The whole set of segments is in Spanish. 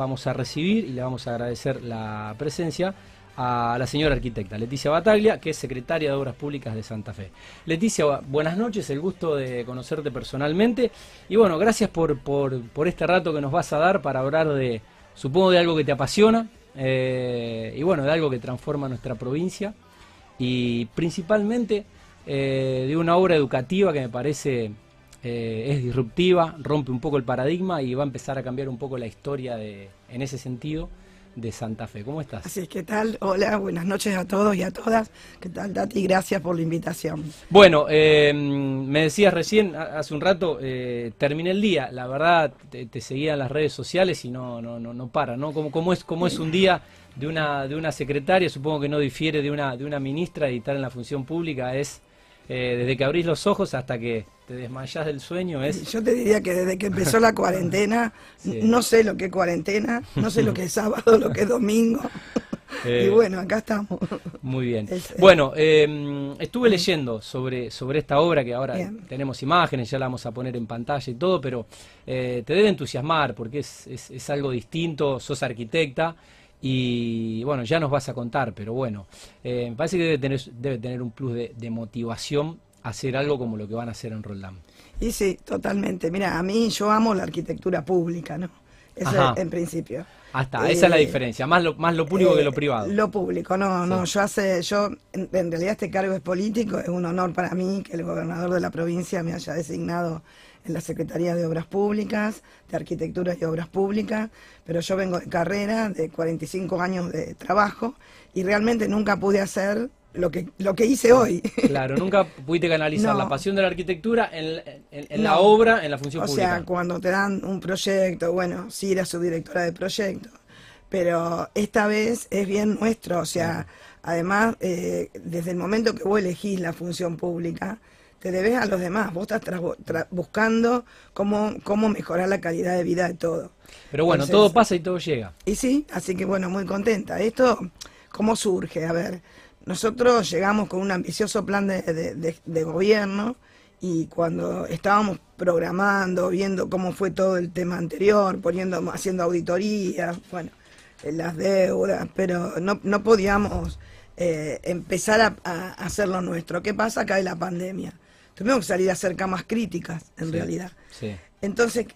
vamos a recibir y le vamos a agradecer la presencia a la señora arquitecta Leticia Bataglia, que es secretaria de Obras Públicas de Santa Fe. Leticia, buenas noches, el gusto de conocerte personalmente y bueno, gracias por, por, este rato que nos vas a dar para hablar de, supongo, de algo que te apasiona eh, y bueno, de algo que transforma nuestra provincia y principalmente eh, de una obra educativa que me parece eh, es disruptiva, rompe un poco el paradigma y va a empezar a cambiar un poco la historia de, en ese sentido de Santa Fe. ¿Cómo estás? Así es, ¿qué tal? Hola, buenas noches a todos y a todas. ¿Qué tal, Tati? Gracias por la invitación. Bueno, eh, me decías recién, hace un rato, eh, terminé el día. La verdad, te, seguía en las redes sociales y no, no, no, no para, ¿no? ¿Cómo, cómo, es, cómo es un día de una, de una secretaria? Supongo que no difiere de una, de una ministra y estar en la función pública. Es eh, desde que abrís los ojos hasta que te desmayás del sueño es... Yo te diría que desde que empezó la cuarentena, no sé lo que es cuarentena, no sé lo que es sábado, lo que es domingo. y eh, bueno, acá estamos. Muy bien. bueno, em, estuve leyendo sobre, sobre esta obra que ahora tenemos imágenes, ya la vamos a poner en pantalla y todo, pero eh, te debe entusiasmar porque es, es, es algo distinto, sos arquitecta. Y bueno, ya nos vas a contar, pero bueno, eh, me parece que debe tener, debe tener un plus de, motivación hacer algo como lo que van a hacer en Roldán. Y sí, totalmente. Mira, a mí yo amo la arquitectura pública, ¿no? Eso en principio. Hasta, esa es la eh, diferencia, más lo, más lo público que lo eh, privado. Lo público, no, no, yo hace, yo, en, en, realidad este cargo es político, es un honor para mí que el gobernador de la provincia me haya designado en la Secretaría de Obras Públicas, de Arquitectura y Obras Públicas, pero yo vengo de carrera, de 45 años de trabajo, y realmente nunca pude hacer lo que, lo que hice hoy. Claro, nunca pudiste canalizar la pasión de la arquitectura en, la obra, en la función pública. O sea, cuando te dan un proyecto, bueno, sí era subdirectora de proyecto, pero esta vez es bien nuestro, o sea, además, eh, desde el momento que vos elegís la función pública, te debes a los demás, vos estás buscando cómo, cómo mejorar la calidad de vida de todo. Pero bueno, todo pasa y todo llega. Y sí, así que bueno, muy contenta. Esto, ¿cómo surge? A ver, nosotros llegamos con un ambicioso plan de, de, gobierno y cuando estábamos programando, viendo cómo fue todo el tema anterior, poniendo, haciendo auditorías, bueno, las deudas, pero no, no podíamos eh, empezar a, a, hacer lo nuestro. ¿Qué pasa? Cae la pandemia tuvimos que salir a hacer camas críticas, en realidad. Entonces,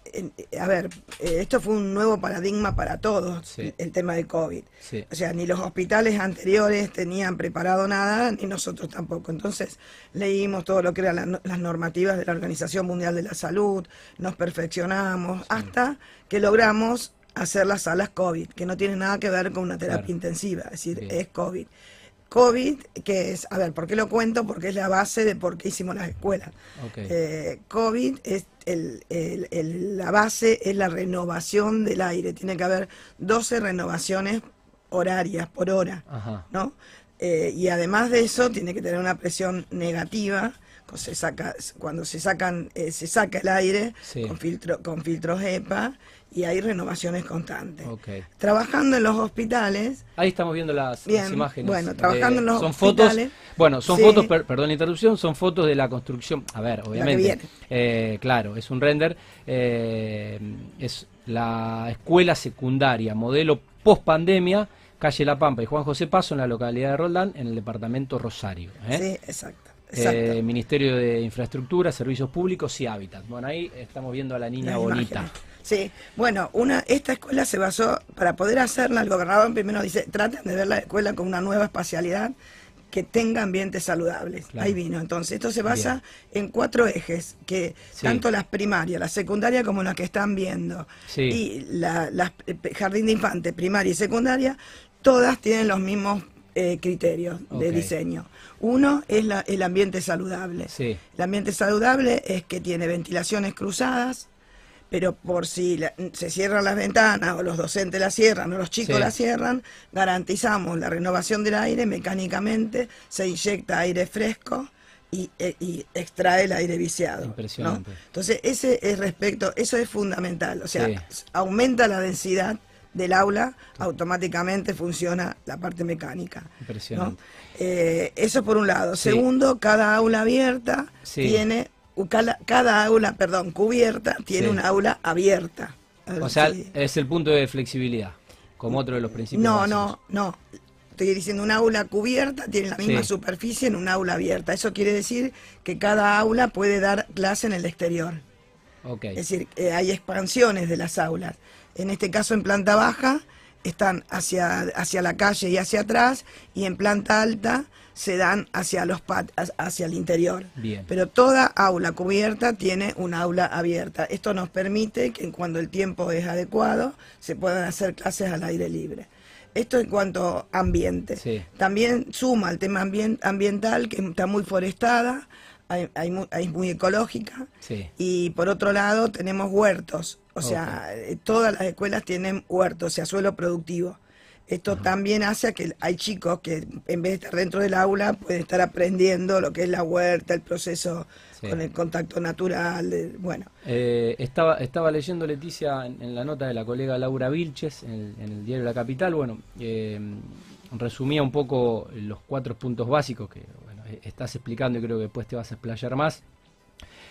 a ver, eh, esto fue un nuevo paradigma para todos, el tema de COVID. O sea, ni los hospitales anteriores tenían preparado nada, ni nosotros tampoco. Entonces, leímos todo lo que eran las normativas de la Organización Mundial de la Salud, nos perfeccionamos, hasta que logramos hacer las salas COVID, que no tienen nada que ver con una terapia intensiva, es decir, es COVID. COVID, que es, a ver, ¿por qué lo cuento? Porque es la base de por qué hicimos las escuelas. Eh, COVID es el, la base es la renovación del aire. Tiene que haber 12 renovaciones horarias por hora, ¿no? Eh, y además de eso tiene que tener una presión negativa se saca, cuando se sacan eh, se saca el aire con filtro con filtros EPA y hay renovaciones constantes. Trabajando en los hospitales. Ahí estamos viendo las, imágenes. Bueno, trabajando en los son hospitales. Fotos, bueno, son fotos, perdón la interrupción, son fotos de la construcción. A ver, obviamente. Eh, claro, es un render. Eh, es la escuela secundaria, modelo post pandemia, calle La Pampa y Juan José Paso, en la localidad de Roldán, en el departamento Rosario. ¿eh? Sí, exacto. Eh, Ministerio de Infraestructura, Servicios Públicos y Hábitat. Bueno, ahí estamos viendo a la niña bonita. Sí, bueno, una, esta escuela se basó, para poder hacerla, el gobernador primero dice, traten de ver la escuela con una nueva espacialidad que tenga ambientes saludables. Ahí vino. Entonces, esto se basa en cuatro ejes, que tanto las primarias, la secundaria como las que están viendo, y la, eh, jardín de infantes, primaria y secundaria, todas tienen los mismos eh, criterios de diseño. Uno es la, el ambiente saludable. El ambiente saludable es que tiene ventilaciones cruzadas, pero por si se cierran las ventanas o los docentes la cierran o los chicos la cierran, garantizamos la renovación del aire mecánicamente, se inyecta aire fresco y, eh, extrae el aire viciado. Impresionante. Entonces, ese es respecto, eso es fundamental, o sea, aumenta la densidad del aula, automáticamente funciona la parte mecánica. Impresionante. Eh, eso por un lado. Segundo, cada aula abierta tiene, cada, aula, perdón, cubierta tiene un aula abierta. O sea, es el punto de flexibilidad, como otro de los principios. No, no, no. Estoy diciendo, un aula cubierta tiene la misma superficie en un aula abierta. Eso quiere decir que cada aula puede dar clase en el exterior. Okay. Es decir, eh, hay expansiones de las aulas. En este caso, en planta baja, están hacia, hacia la calle y hacia atrás, y en planta alta se dan hacia los hacia el interior. Bien. Pero toda aula cubierta tiene un aula abierta. Esto nos permite que cuando el tiempo es adecuado se puedan hacer clases al aire libre. Esto en cuanto a ambiente. También suma el tema ambiental, que está muy forestada, hay, hay, muy ecológica. Y por otro lado tenemos huertos. O sea, eh, todas las escuelas tienen huertos, o sea, suelo productivo. Esto también hace que hay chicos que en vez de estar dentro del aula pueden estar aprendiendo lo que es la huerta, el proceso con el contacto natural, bueno. Eh, estaba, estaba leyendo Leticia en, la nota de la colega Laura Vilches en el, diario La Capital, bueno, eh, resumía un poco los cuatro puntos básicos que bueno, estás explicando y creo que después te vas a explayar más.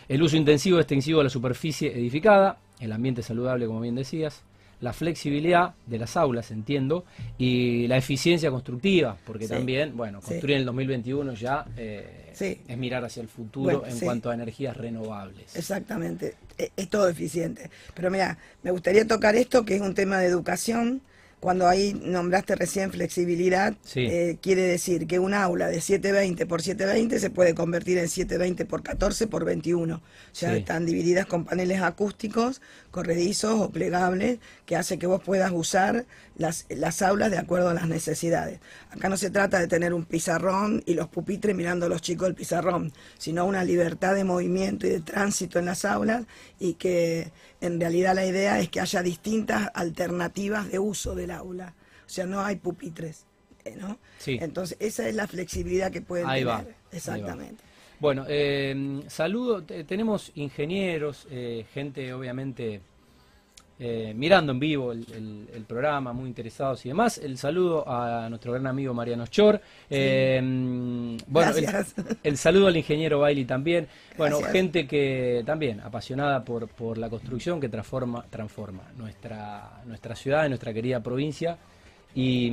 El uso intensivo extensivo de la superficie edificada, el ambiente saludable, como bien decías, la flexibilidad de las aulas, entiendo, y la eficiencia constructiva, porque también, bueno, construir en el 2021 ya eh, es mirar hacia el futuro en cuanto a energías renovables. Exactamente, es, es todo eficiente. Pero mira, me gustaría tocar esto, que es un tema de educación, cuando ahí nombraste recién flexibilidad, eh, quiere decir que un aula de 720 por 720 se puede convertir en 720 por 14 por 21. Ya están divididas con paneles acústicos, corredizos o plegables, que hace que vos puedas usar las, las aulas de acuerdo a las necesidades. Acá no se trata de tener un pizarrón y los pupitres mirando a los chicos del pizarrón, sino una libertad de movimiento y de tránsito en las aulas y que en realidad la idea es que haya distintas alternativas de uso del aula. O sea, no hay pupitres, eh, ¿no? Sí. Entonces, esa es la flexibilidad que pueden ahí tener. Va, Exactamente. Bueno, eh, saludo, tenemos ingenieros, eh, gente obviamente eh, mirando en vivo el, programa, muy interesados y demás. El saludo a nuestro gran amigo Mariano Chor. bueno, el, saludo al ingeniero Bailey también. Bueno, gente que también apasionada por, por la construcción que transforma, transforma nuestra, nuestra ciudad, nuestra querida provincia. Y,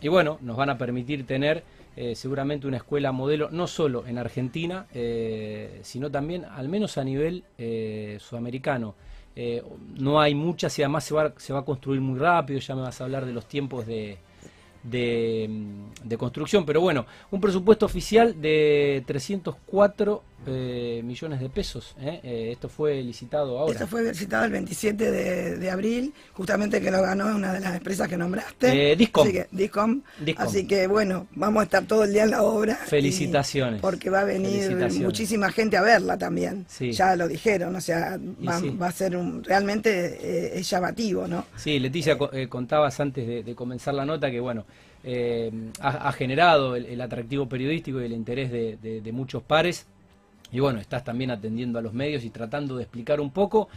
y bueno, nos van a permitir tener eh, seguramente una escuela modelo, no solo en Argentina, eh, sino también al menos a nivel eh, no hay muchas y además se va, se va a construir muy rápido, ya me vas a hablar de los tiempos de, de, de construcción, pero bueno, un presupuesto oficial de 304 eh, millones de pesos. ¿eh? Eh, esto fue licitado ahora. Esto fue licitado el 27 de, abril, justamente que lo ganó una de las empresas que nombraste. Discom. Así que, Discom. Así que bueno, vamos a estar todo el día en la obra. Felicitaciones. Porque va a venir muchísima gente a verla también. Ya lo dijeron, o sea, va, a ser un, realmente es llamativo, ¿no? Sí, Leticia, contabas antes de, comenzar la nota que bueno. Ha, generado el, atractivo periodístico y el interés de muchos pares y bueno, estás también atendiendo a los medios y tratando de explicar un poco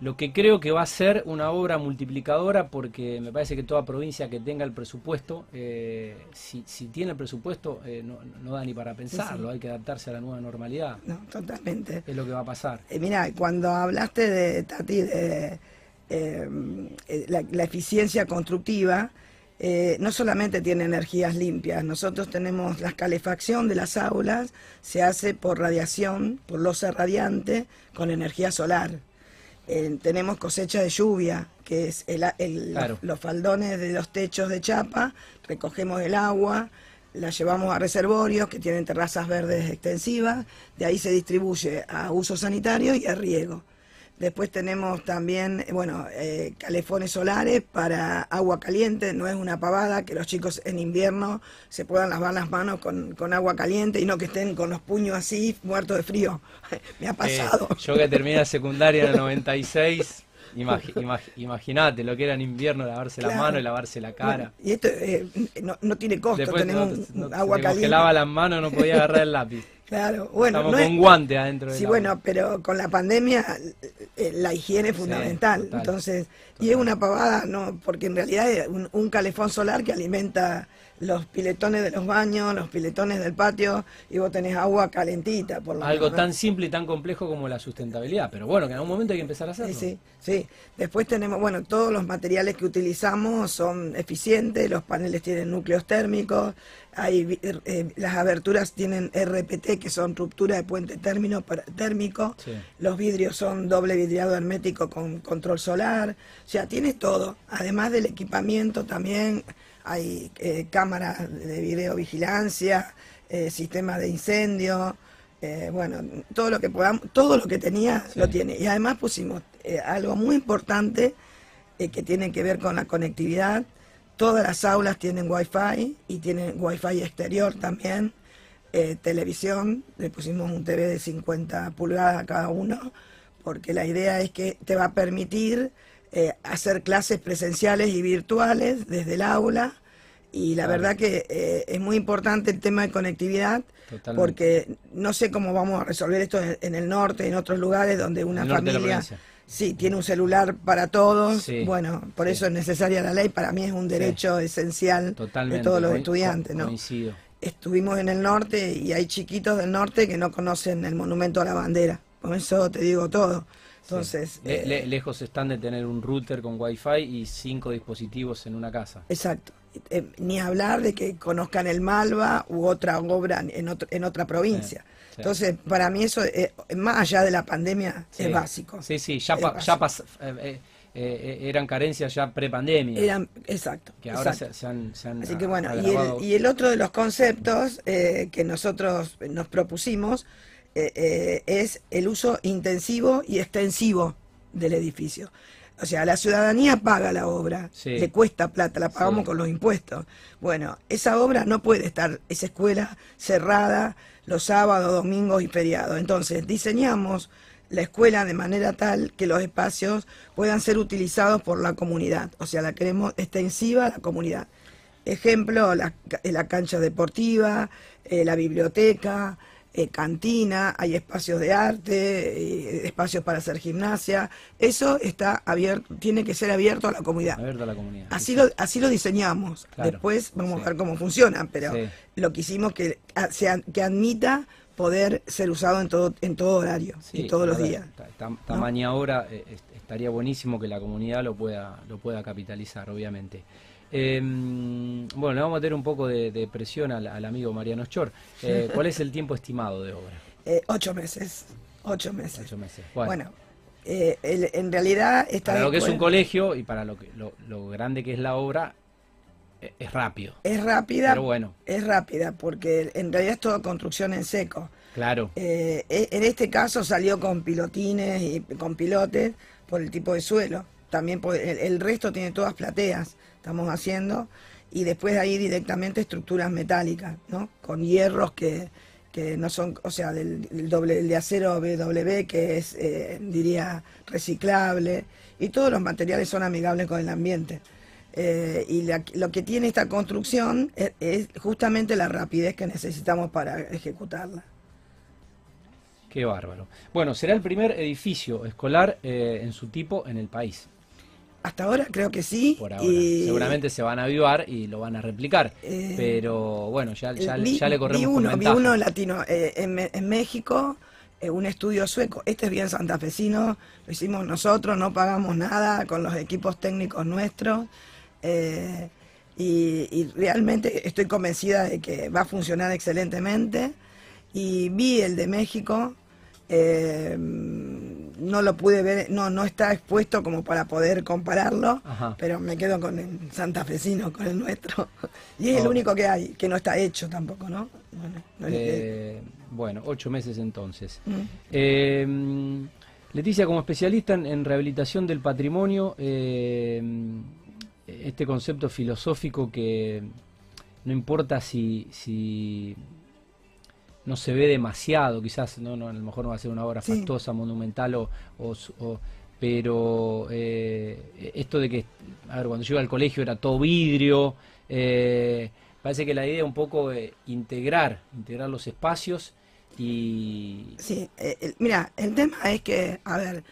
lo que creo que va a ser una obra multiplicadora porque me parece que toda provincia que tenga el presupuesto, eh, si, si, tiene el presupuesto, eh, no, da ni para pensarlo, hay que adaptarse a la nueva normalidad. No, totalmente. Es lo que va a pasar. Eh, mira, cuando hablaste de Tati, de la eficiencia constructiva, eh, no solamente tiene energías limpias, nosotros tenemos la calefacción de las aulas, se hace por radiación, por losa radiante, con energía solar. Eh, tenemos cosecha de lluvia, que es los, faldones de los techos de chapa, recogemos el agua, la llevamos a reservorios que tienen terrazas verdes extensivas, de ahí se distribuye a uso sanitario y a riego. Después tenemos también, bueno, eh, calefones solares para agua caliente, no es una pavada que los chicos en invierno se puedan lavar las manos con, agua caliente y no que estén con los puños así, muertos de frío. Me ha eh, pasado. yo que terminé la secundaria en el 96, Imagínate lo que era en invierno lavarse las manos y lavarse la cara. y esto eh, no, tiene costo, tenemos agua caliente. que lava las manos no podía agarrar el lápiz. Claro, bueno. Estamos con guante adentro. Sí, bueno, pero con la pandemia eh, la higiene es fundamental. Entonces, y es una pavada, no, porque en realidad es un, calefón solar que alimenta los piletones de los baños, los piletones del patio, y vos tenés agua calentita. Por lo Algo tan simple y tan complejo como la sustentabilidad, pero bueno, que en algún momento hay que empezar a hacerlo. Sí, sí, sí. Después tenemos, bueno, todos los materiales que utilizamos son eficientes, los paneles tienen núcleos térmicos, hay, vi- eh, las aberturas tienen RPT, que son ruptura de puente término, para- térmico, Sí. los vidrios son doble vidriado hermético con control solar, o sea, tiene todo. Además del equipamiento también hay eh, cámaras de videovigilancia, eh, sistemas de incendio, eh, bueno, todo lo que podamos, todo lo que tenía Sí. lo tiene. Y además pusimos eh, algo muy importante eh, que tiene que ver con la conectividad. Todas las aulas tienen wifi y tienen wifi exterior también. Televisión, le pusimos un TV de 50 pulgadas a cada uno, porque la idea es que te va a permitir eh, hacer clases presenciales y virtuales desde el aula. Y la Claro. verdad que eh, es muy importante el tema de conectividad, Totalmente. porque no sé cómo vamos a resolver esto en, el norte, en otros lugares donde una familia sí tiene un celular para todos. Sí, Bueno, por sí. eso es necesaria la ley. Para mí es un derecho esencial Totalmente. de todos los estudiantes, ¿no? Coincido. Estuvimos en el norte y hay chiquitos del norte que no conocen el monumento a la bandera. Con eso te digo todo. Entonces, Le- eh, le- lejos están de tener un router con wifi y cinco dispositivos en una casa. Exacto. Eh, ni hablar de que conozcan el Malva u otra obra en, otro- en otra provincia. Sí, sí. Entonces, para mí eso, eh, más allá de la pandemia, es básico. Sí, sí, ya, pa- ya básico. pas- eh, eran carencias ya pre-pandemia. Eran- exacto. que ahora exacto. se, se han, se han Así que bueno, y el, y el otro de los conceptos eh, que nosotros nos propusimos eh, eh, es el uso intensivo y extensivo del edificio. O sea, la ciudadanía paga la obra, Sí. le cuesta plata, la pagamos Sí. con los impuestos. Bueno, esa obra no puede estar, esa escuela cerrada los sábados, domingos y feriados. Entonces, diseñamos la escuela de manera tal que los espacios puedan ser utilizados por la comunidad. O sea, la queremos extensiva a la comunidad. Ejemplo, la, la cancha deportiva, eh, la biblioteca, eh, cantina, hay espacios de arte, eh, espacios para hacer gimnasia. Eso está abierto, tiene que ser abierto a la comunidad. Abierto a la comunidad. Así sí, lo, sí. así lo diseñamos. Claro, Después vamos sí. a ver cómo funciona, pero Sí. lo que hicimos que sea- que admita poder ser usado en todo en todo horario Sí, y todos los días. ta- Tamaña obra, eh, est- estaría buenísimo que la comunidad lo pueda, lo pueda capitalizar, obviamente. Eh, bueno, le vamos a meter un poco de, de presión al, al amigo Mariano Schor. Eh, ¿Cuál es el tiempo estimado de obra? Eh, ocho meses, ocho meses. Ocho meses. Bueno, Bueno, eh, el- en realidad esta para lo que es un colegio y para lo, que, lo, lo grande que es la obra, eh, es rápido. es rápida, Pero bueno, es rápida porque en realidad es toda construcción en seco. claro. Eh, e- en este caso salió con pilotines y con pilotes por el tipo de suelo. También por- el, el resto tiene todas plateas, estamos haciendo, y después ahí directamente estructuras metálicas, ¿no? Con hierros que, que no son, o sea, del, del doble, el de acero BW, que es, eh, diría, reciclable, y todos los materiales son amigables con el ambiente. Eh, y la- lo que tiene esta construcción es, es justamente la rapidez que necesitamos para ejecutarla. Qué bárbaro. Bueno, será el primer edificio escolar eh, en su tipo en el país. Hasta ahora creo que sí. Por ahora. y, Seguramente se van a avivar y lo van a replicar. Eh, pero bueno, ya, ya, eh, vi- ya le corremos vi con uno, vi uno latino eh, en, en México, eh, un estudio sueco. Este es bien santafesino, lo hicimos nosotros, no pagamos nada con los equipos técnicos nuestros. eh, y, y realmente estoy convencida de que va a funcionar excelentemente. Y vi el de México, eh, no lo pude ver, no, no está expuesto como para poder compararlo, Ajá. pero me quedo con el santafesino, con el nuestro. Y es el único que hay, que no está hecho tampoco, ¿no? Bueno, no Eh, bueno, ocho meses entonces. Mm. Eh, Leticia, como especialista en, en rehabilitación del patrimonio, eh, este concepto filosófico que no importa si, si no se ve demasiado, quizás no, no, a lo mejor no va a ser una obra Sí. fastuosa, monumental, o, o- o- pero eh, esto de que, a ver, cuando yo iba al colegio era todo vidrio, eh, parece que la idea es un poco eh, integrar, integrar los espacios y... Sí, el- mira, el tema es que, a ver,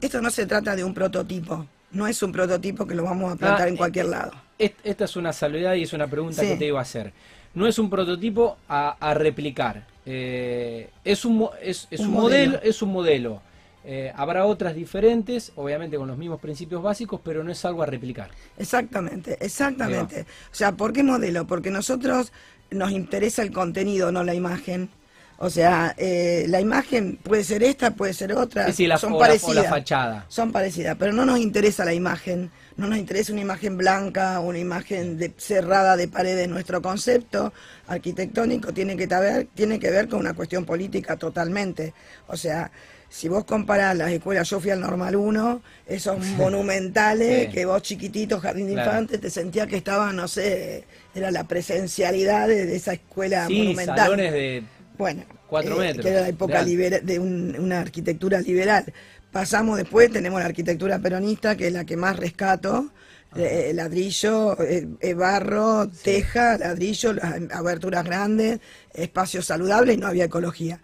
esto no se trata de un prototipo, no es un prototipo que lo vamos a plantar Ah, en cualquier lado. esta es una salvedad y es una pregunta que te iba a hacer. No es un prototipo a, replicar. Eh, es un, es, un, modelo. es un modelo. Eh, habrá otras diferentes, obviamente con los mismos principios básicos, pero no es algo a replicar. Exactamente, exactamente. O sea, ¿por qué modelo? Porque nosotros nos interesa el contenido, no la imagen. O sea, eh, la imagen puede ser esta, puede ser otra. son parecidas. fachada. Son parecidas, pero no nos interesa la imagen. No nos interesa una imagen blanca, una imagen de, cerrada de paredes. Nuestro concepto arquitectónico tiene que, ver, tiene que ver con una cuestión política totalmente. O sea, si vos comparás las escuelas, yo fui al Normal 1, esos monumentales, que vos chiquitito, jardín de infantes, te sentías que estaba, no sé, era la presencialidad de, esa escuela sí, monumental. salones de bueno, cuatro eh, metros. Que era la época de una arquitectura liberal. Pasamos después, tenemos la arquitectura peronista, que es la que más rescato. Eh, ladrillo, eh, barro, teja, ladrillo, las aberturas grandes, espacios saludables y no había ecología.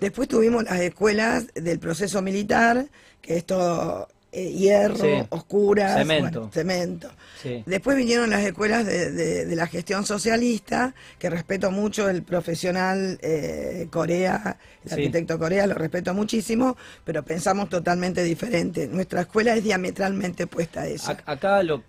Después tuvimos las escuelas del proceso militar, que es todo eh, hierro, oscuras, cemento. cemento. Después vinieron las escuelas de, la gestión socialista, que respeto mucho el profesional eh, Corea, el arquitecto Corea, lo respeto muchísimo, pero pensamos totalmente diferente. Nuestra escuela es diametralmente opuesta a eso. Acá lo,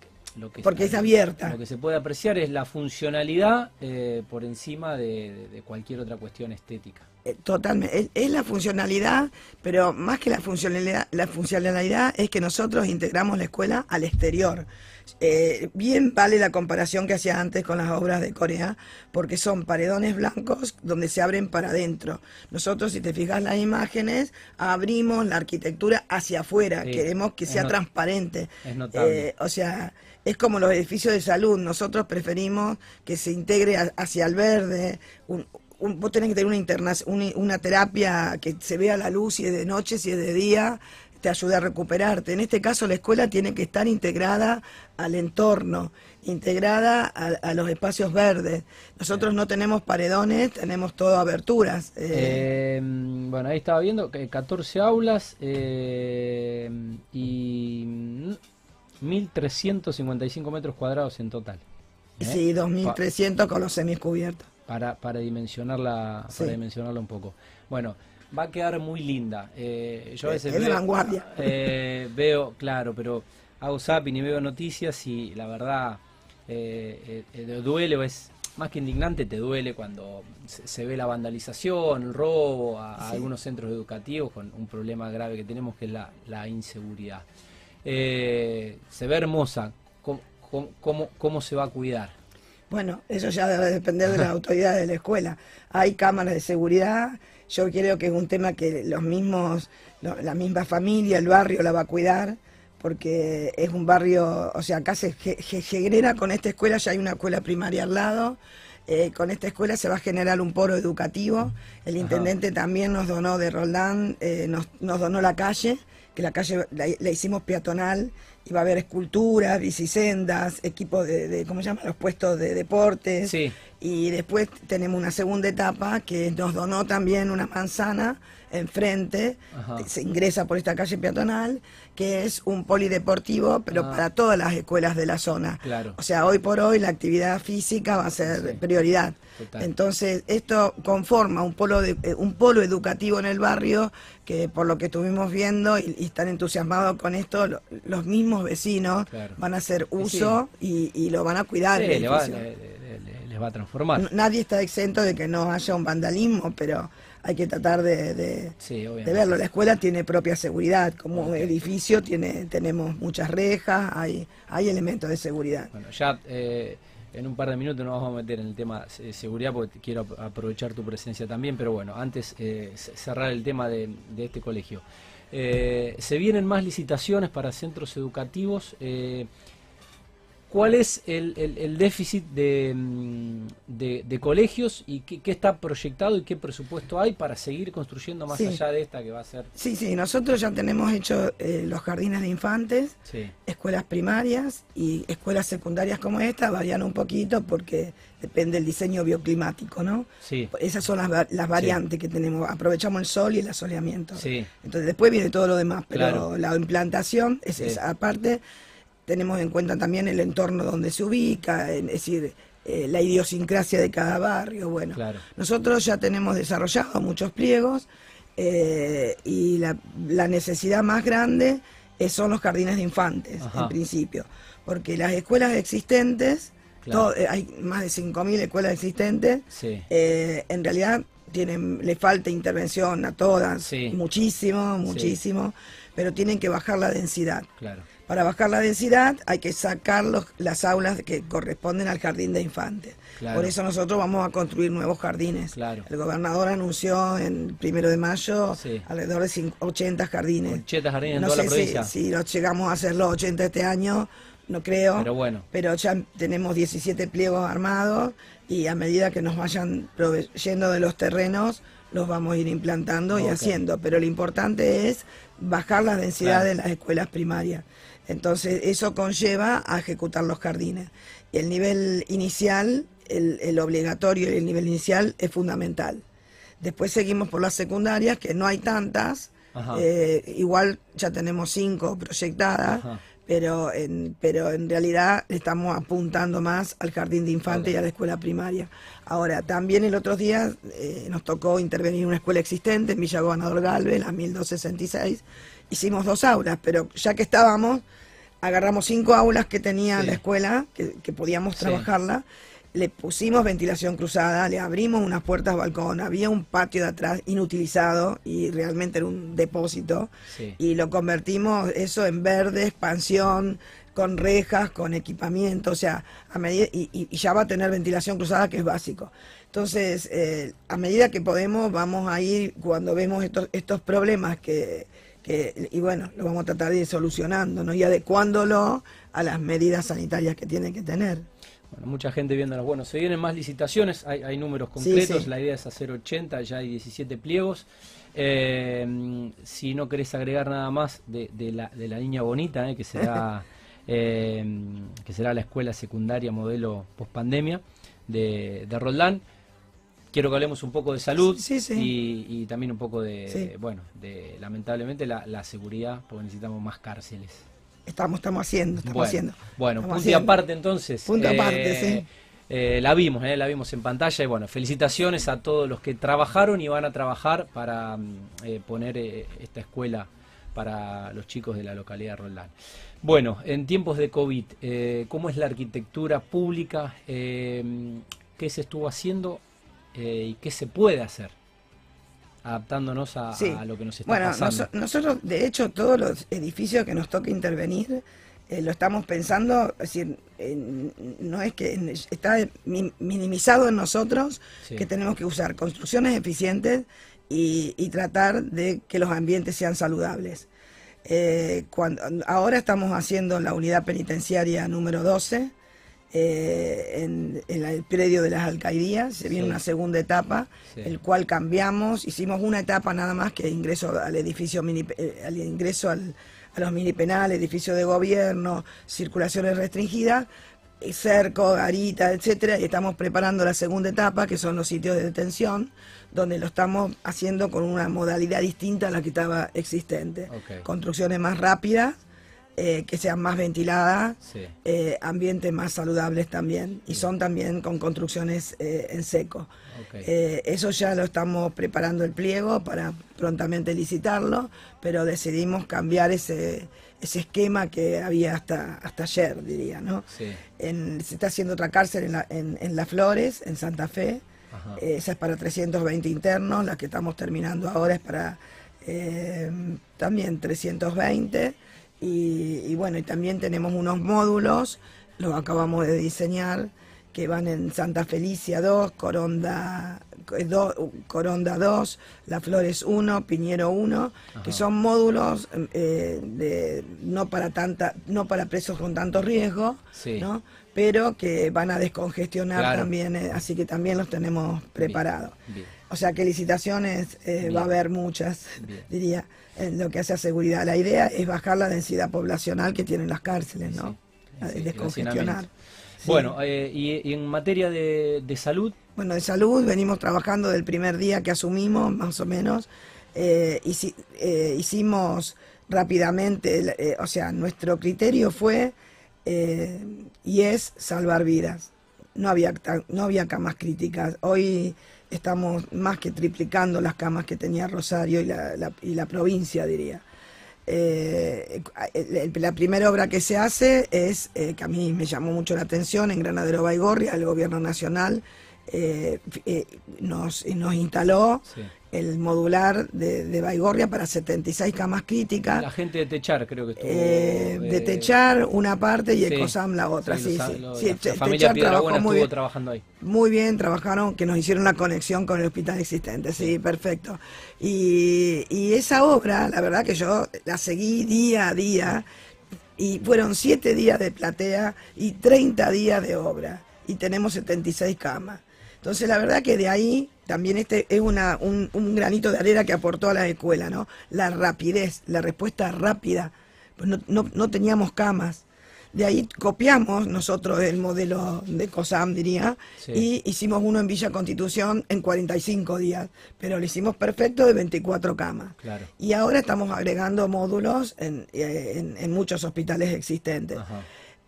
que porque es abierta. Lo que se puede apreciar es la funcionalidad eh, por encima de, cualquier otra cuestión estética. Eh, totalmente, es, la funcionalidad, pero más que la funcionalidad, la funcionalidad es que nosotros integramos la escuela al exterior. Eh, bien vale la comparación que hacía antes con las obras de Corea, porque son paredones blancos donde se abren para adentro. Nosotros, si te fijas las imágenes, abrimos la arquitectura hacia afuera, queremos que sea transparente. Es notable. Eh, o sea, es como los edificios de salud, nosotros preferimos que se integre hacia el verde, un, vos tenés que tener una, interna, una, terapia que se vea la luz, si es de noche, si es de día, te ayuda a recuperarte. En este caso, la escuela tiene que estar integrada al entorno, integrada a, los espacios verdes. Nosotros no tenemos paredones, tenemos todo aberturas. Eh. Eh, bueno, ahí estaba viendo que 14 aulas eh, y 1.355 metros cuadrados en total. Sí, 2.300 con los semiscubiertos para, para, dimensionarla, para dimensionarla un poco. Bueno, va a quedar muy linda. Eh, yo a veces es veo, de vanguardia. Eh, veo, claro, pero hago zapping y veo noticias y la verdad eh, duele o es más que indignante, te duele cuando se, ve la vandalización, el robo a, algunos centros educativos con un problema grave que tenemos que es la, la inseguridad. se ve hermosa, cómo, cómo se va a cuidar? Bueno, eso ya debe depender de las autoridades de la escuela. Hay cámaras de seguridad, yo creo que es un tema que los mismos, la misma familia, el barrio la va a cuidar, porque es un barrio, o sea, acá se genera con esta escuela, ya hay una escuela primaria al lado, eh, con esta escuela se va a generar un poro educativo. El intendente también nos donó de Roldán, eh, nos, nos, donó la calle, que la calle la, hicimos peatonal, y va a haber esculturas, bicisendas, equipos de, de, ¿cómo se llama? Los puestos de deportes. Sí. Y después tenemos una segunda etapa que nos donó también una manzana enfrente, se ingresa por esta calle peatonal, que es un polideportivo, pero ah. para todas las escuelas de la zona. Claro. O sea, hoy por hoy la actividad física va a ser prioridad. Entonces, esto conforma un polo, de, eh, un polo educativo en el barrio que por lo que estuvimos viendo y, están entusiasmados con esto, los mismos vecinos van a hacer uso y, lo van a cuidar va a transformar. Nadie está exento de que no haya un vandalismo, pero hay que tratar de, de, verlo. La escuela tiene propia seguridad, como edificio tiene tenemos muchas rejas, hay, hay elementos de seguridad. Bueno, ya eh, en un par de minutos nos vamos a meter en el tema de seguridad porque quiero aprovechar tu presencia también, pero bueno, antes eh, cerrar el tema de, este colegio. Eh, se vienen más licitaciones para centros educativos. ¿Cuál es el, déficit mm, de, colegios y qué, está proyectado y qué presupuesto hay para seguir construyendo más allá de esta que va a ser? Sí, sí, nosotros ya tenemos hecho eh, los jardines de infantes, escuelas primarias y escuelas secundarias como esta, varían un poquito porque depende del diseño bioclimático, ¿no? Sí. Esas son las, variantes que tenemos. Aprovechamos el sol y el asoleamiento. Sí. Entonces después viene todo lo demás, pero la implantación es esa. Aparte tenemos en cuenta también el entorno donde se ubica, es decir, eh, la idiosincrasia de cada barrio. Bueno, nosotros ya tenemos desarrollado muchos pliegos eh, y la, necesidad más grande son los jardines de infantes, en principio, porque las escuelas existentes, hay más de 5.000 escuelas existentes, en realidad tienen, le falta intervención a todas, muchísimo, muchísimo, pero tienen que bajar la densidad. Para bajar la densidad hay que sacar las aulas que corresponden al jardín de infantes. Por eso nosotros vamos a construir nuevos jardines. El gobernador anunció en primero de mayo alrededor de 80 jardines. 80 jardines en toda la provincia. Si, si llegamos a hacer los 80 este año, no creo. Pero bueno. Pero ya tenemos 17 pliegos armados y a medida que nos vayan proveyendo de los terrenos, los vamos a ir implantando y haciendo. Pero lo importante es bajar la densidad de las escuelas primarias. Entonces, eso conlleva a ejecutar los jardines. El nivel inicial, el, obligatorio y el nivel inicial es fundamental. Después seguimos por las secundarias, que no hay tantas. Eh, igual ya tenemos cinco proyectadas pero en, pero en realidad estamos apuntando más al jardín de infantes y a la escuela primaria. Ahora, también el otro día eh, nos tocó intervenir en una escuela existente en Villa Gobernador Galvez, la 1266. Hicimos dos aulas, pero ya que estábamos, agarramos cinco aulas que tenía la escuela, que, podíamos trabajarla. Le pusimos ventilación cruzada, le abrimos unas puertas balcón, había un patio de atrás inutilizado y realmente era un depósito. Y lo convertimos eso en verde, expansión, con rejas, con equipamiento, o sea, a medida y, ya va a tener ventilación cruzada que es básico. Entonces, eh, a medida que podemos, vamos a ir cuando vemos estos, estos problemas que, que, y bueno, lo vamos a tratar de ir solucionando, ¿no? Y adecuándolo a las medidas sanitarias que tiene que tener. Bueno, mucha gente viéndonos. Bueno, se vienen más licitaciones, hay, números concretos, la idea es hacer 80, ya hay 17 pliegos. Eh, si no querés agregar nada más de, la, de la, niña bonita, eh, que será eh, que será la escuela secundaria modelo post pandemia de, de Roldán, quiero que hablemos un poco de salud y, también un poco de, bueno, de lamentablemente la, la seguridad, porque necesitamos más cárceles. Estamos, estamos haciendo, estamos haciendo. Bueno, punto y aparte entonces. Punto aparte, eh, sí. Eh, la vimos, eh, la vimos en pantalla y bueno, felicitaciones a todos los que trabajaron y van a trabajar para mm, poner esta escuela para los chicos de la localidad de Roldán. Bueno, en tiempos de COVID, ¿cómo es la arquitectura pública? ¿Qué se estuvo haciendo y qué se puede hacer? adaptándonos a, lo que nos está bueno, pasando. Bueno, nosotros, de hecho, todos los edificios que nos toca intervenir, eh, lo estamos pensando, es decir, no es que está minimizado en nosotros que tenemos que usar construcciones eficientes y, tratar de que los ambientes sean saludables. Eh, cuando, ahora estamos haciendo la unidad penitenciaria número 12, eh, en, el predio de las alcaldías, se viene una segunda etapa, el cual cambiamos, hicimos una etapa nada más que ingreso al edificio mini, eh, al ingreso al, a los mini penales, edificio de gobierno, circulaciones restringidas, eh, cerco, garita, etcétera, y estamos preparando la segunda etapa, que son los sitios de detención, donde lo estamos haciendo con una modalidad distinta a la que estaba existente. Construcciones más rápidas, eh, que sean más ventiladas, eh, ambientes más saludables también, y son también con construcciones eh, en seco. eso ya lo estamos preparando el pliego para prontamente licitarlo, pero decidimos cambiar ese, ese esquema que había hasta, hasta ayer, diría. ¿no? se está haciendo otra cárcel en, la, en, en Las Flores, en Santa Fe. esa es para 320 internos, la que estamos terminando ahora es para también 320 y, bueno, y también tenemos unos módulos, los acabamos de diseñar, que van en Santa Felicia 2, Coronda, 2, Coronda 2, La Flores 1, Piñero 1, que son módulos eh, de, no para tanta, no para presos con tanto riesgo, ¿no? Pero que van a descongestionar también, eh, así que también los tenemos preparados. O sea que licitaciones eh, va a haber muchas, diría, en lo que hace a seguridad. La idea es bajar la densidad poblacional que tienen las cárceles, ¿no? descongestionar. Bueno, eh, y, en materia de, salud. Bueno, de salud venimos trabajando del primer día que asumimos, más o menos. Eh, hicimos rápidamente, o sea, nuestro criterio fue eh, y es salvar vidas. No había, no había camas críticas. Hoy estamos más que triplicando las camas que tenía Rosario y la, y la provincia, diría. Eh, la primera obra que se hace es, eh, que a mí me llamó mucho la atención, en Granadero Baigorria, el gobierno nacional nos, nos instaló el modular de, de, Baigorria para 76 camas críticas. La gente de Techar creo que estuvo. Eh, de Techar una parte y Ecosam la otra, sí, sí. la, familia trabajó muy bien, trabajando ahí. Muy bien, trabajaron, que nos hicieron la conexión con el hospital existente, sí, perfecto. Y, y esa obra, la verdad que yo la seguí día a día y fueron 7 días de platea y 30 días de obra y tenemos 76 camas. Entonces, la verdad que de ahí también este es una, un, granito de arena que aportó a la escuela, ¿no? La rapidez, la respuesta rápida. Pues no, no, teníamos camas. De ahí copiamos nosotros el modelo de COSAM, diría, y hicimos uno en Villa Constitución en 45 días, pero lo hicimos perfecto de 24 camas. Y ahora estamos agregando módulos en, en, muchos hospitales existentes. Em,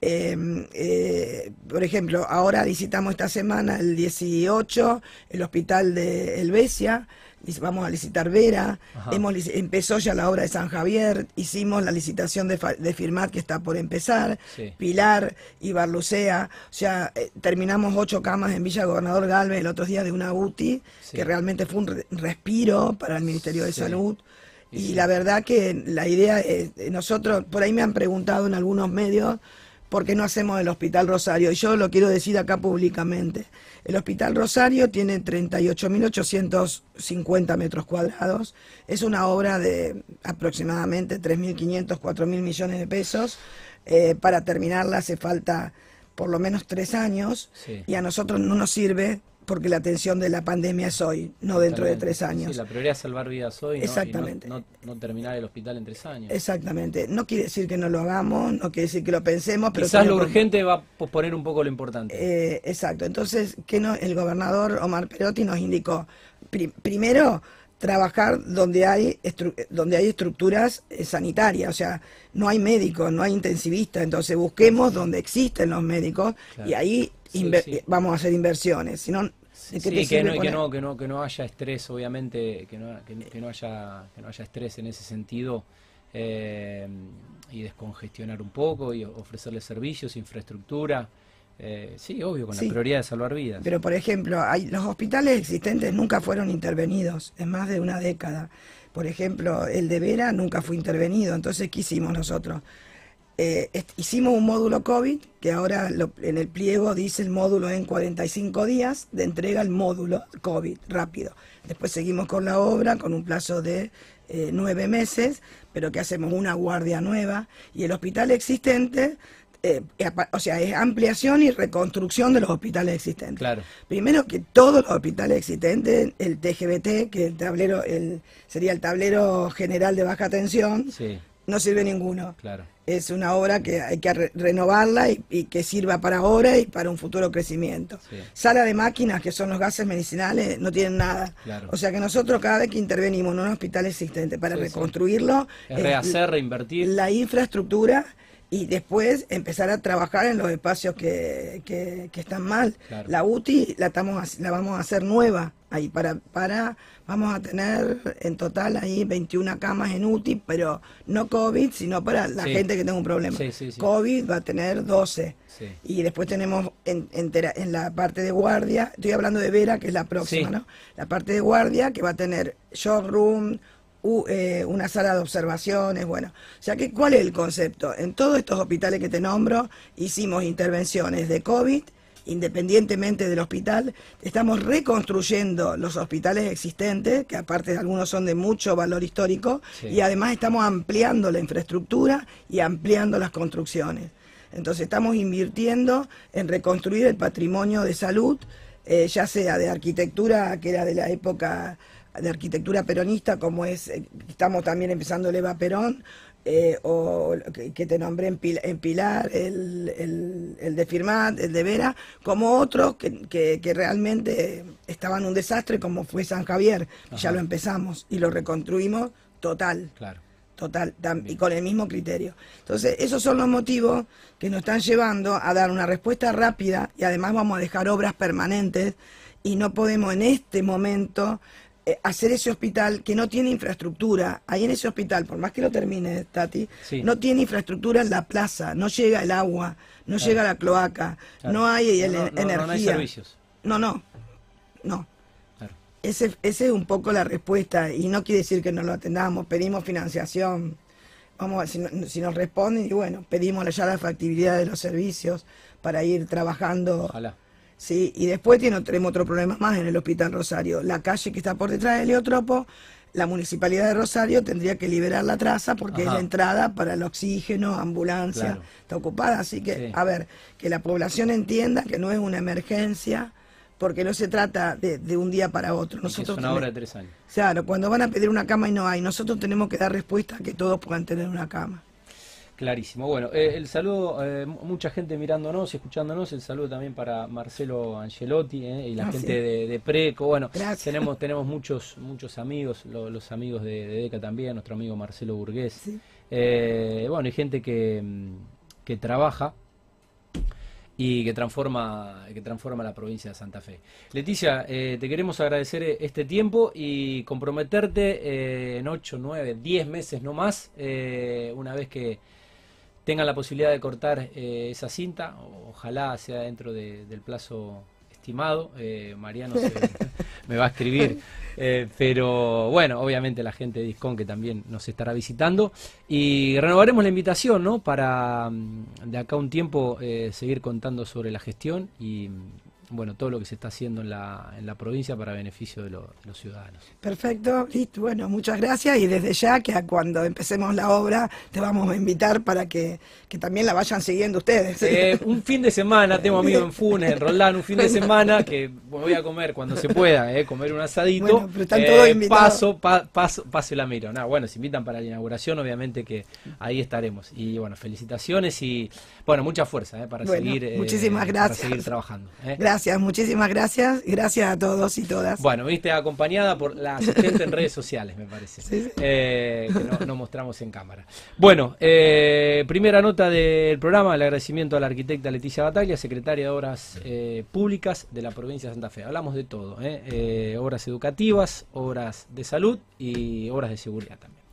eh, por ejemplo, ahora licitamos esta semana, el 18, el hospital de Helvecia, vamos a licitar Vera, hemos, empezó ya la obra de San Javier, hicimos la licitación de, de Firmat que está por empezar, Pilar y Barlucea, o sea, eh, terminamos ocho camas en Villa Gobernador Galvez el otro día de una UTI, que realmente fue un respiro para el Ministerio de Salud. Y, la verdad que la idea es, nosotros, por ahí me han preguntado en algunos medios, ¿por qué no hacemos el Hospital Rosario? Y yo lo quiero decir acá públicamente. El Hospital Rosario tiene 38.850 metros cuadrados. Es una obra de aproximadamente 3.500, 4.000 millones de pesos. Eh, para terminarla hace falta por lo menos tres años y a nosotros no nos sirve porque la atención de la pandemia es hoy, no dentro de tres años. Sí, la prioridad es salvar vidas hoy Exactamente. no, terminar el hospital en tres años. Exactamente. No quiere decir que no lo hagamos, no quiere decir que lo pensemos, pero... Quizás lo urgente va a posponer un poco lo importante. Eh, exacto. Entonces, que no, el gobernador Omar Perotti nos indicó, primero, trabajar donde hay donde hay estructuras eh, sanitarias, o sea, no hay médicos, no hay intensivistas, entonces busquemos donde existen los médicos y ahí vamos a hacer inversiones, si no Sí, que, no, que, no, que, no, que no haya estrés, obviamente, que no, que, no, haya, que no haya estrés en ese sentido eh, y descongestionar un poco y ofrecerle servicios, infraestructura. Eh, sí, obvio, con la prioridad de salvar vidas. Pero, por ejemplo, hay, los hospitales existentes nunca fueron intervenidos en más de una década. Por ejemplo, el de Vera nunca fue intervenido. Entonces, ¿qué hicimos nosotros? Eh, hicimos un módulo COVID, que ahora en el pliego dice el módulo en 45 días de entrega el módulo COVID rápido. Después seguimos con la obra con un plazo de eh, nueve meses, pero que hacemos una guardia nueva y el hospital existente eh, o sea, es ampliación y reconstrucción de los hospitales existentes. Claro. Primero que todos los hospitales existentes, el TGBT, que el tablero, el, sería el tablero general de baja tensión, no sirve ninguno. Claro es una obra que hay que renovarla y, que sirva para ahora y para un futuro crecimiento. Sala de máquinas, que son los gases medicinales, no tienen nada. O sea que nosotros cada vez que intervenimos en un hospital existente para reconstruirlo, es rehacer, reinvertir. La infraestructura y después empezar a trabajar en los espacios que, que, están mal. La UTI la, estamos, la vamos a hacer nueva ahí para, para, vamos a tener en total ahí 21 camas en UTI, pero no COVID, sino para la gente que tenga un problema. COVID va a tener 12. Y después tenemos en, en, la parte de guardia, estoy hablando de Vera, que es la próxima, ¿no? La parte de guardia que va a tener showroom, eh, una sala de observaciones, bueno. O sea, que, ¿cuál es el concepto? En todos estos hospitales que te nombro, hicimos intervenciones de COVID, independientemente del hospital, estamos reconstruyendo los hospitales existentes, que aparte de algunos son de mucho valor histórico, y además estamos ampliando la infraestructura y ampliando las construcciones. Entonces estamos invirtiendo en reconstruir el patrimonio de salud, eh, ya sea de arquitectura, que era de la época de arquitectura peronista, como es, eh, estamos también empezando el Eva Perón, eh, o que, te nombré en, Pilar, el, el, de Firmat, el de Vera, como otros que, que, realmente estaban un desastre, como fue San Javier, ya lo empezamos y lo reconstruimos total. Claro. total, y con el mismo criterio. Entonces, esos son los motivos que nos están llevando a dar una respuesta rápida y además vamos a dejar obras permanentes y no podemos en este momento eh, hacer ese hospital que no tiene infraestructura. Ahí en ese hospital, por más que lo termine, Tati, no tiene infraestructura en la plaza, no llega el agua, no llega la cloaca, no hay energía. No, hay servicios. No, no, no. Ese, ese es un poco la respuesta y no quiere decir que no lo atendamos, pedimos financiación, vamos a si, si nos responden y bueno, pedimos ya la factibilidad de los servicios para ir trabajando. Ojalá. Sí, y después tiene, tenemos otro problema más en el Hospital Rosario. La calle que está por detrás del Leotropo, la Municipalidad de Rosario tendría que liberar la traza porque es la entrada para el oxígeno, ambulancia, está ocupada. Así que, a ver, que la población entienda que no es una emergencia, porque no se trata de, un día para otro. Nosotros es una obra de tres años. Claro, cuando van a pedir una cama y no hay, nosotros tenemos que dar respuesta a que todos puedan tener una cama. Clarísimo. Bueno, eh, el saludo, eh, mucha gente mirándonos, escuchándonos, el saludo también para Marcelo Angelotti eh, y la gente de, Preco. Bueno, tenemos tenemos muchos muchos amigos, los amigos de, DECA también, nuestro amigo Marcelo Burgués. bueno, hay gente que, que trabaja y que transforma, que transforma la provincia de Santa Fe. Leticia, eh, te queremos agradecer este tiempo y comprometerte eh, en 8, 9, 10 meses no más, eh, una vez que tengan la posibilidad de cortar esa cinta, ojalá sea dentro del plazo estimado, Mariano me va a escribir eh, pero bueno, obviamente la gente de Discon que también nos estará visitando. Y renovaremos la invitación, ¿no? Para mm, de acá un tiempo eh, seguir contando sobre la gestión y bueno, todo lo que se está haciendo en la, en la provincia para beneficio de, los ciudadanos. Perfecto, listo. Bueno, muchas gracias y desde ya que cuando empecemos la obra te vamos a invitar para que, también la vayan siguiendo ustedes. Eh, un fin de semana, tengo amigo en Funes, en Roldán, un fin de semana que voy a comer cuando se pueda, eh, comer un asadito. Bueno, pero están todos eh, invitados. Paso, paso, paso la miro. Bueno, se invitan para la inauguración, obviamente que ahí estaremos. Y bueno, felicitaciones y bueno, mucha fuerza para, seguir, muchísimas gracias. para seguir trabajando. Gracias gracias, muchísimas gracias. Gracias a todos y todas. Bueno, viste acompañada por la asistente en redes sociales, me parece. Eh, que no, mostramos en cámara. Bueno, eh, primera nota del programa, el agradecimiento a la arquitecta Leticia Batalla, secretaria de Obras eh, Públicas de la provincia de Santa Fe. Hablamos de todo, obras educativas, obras de salud y obras de seguridad también.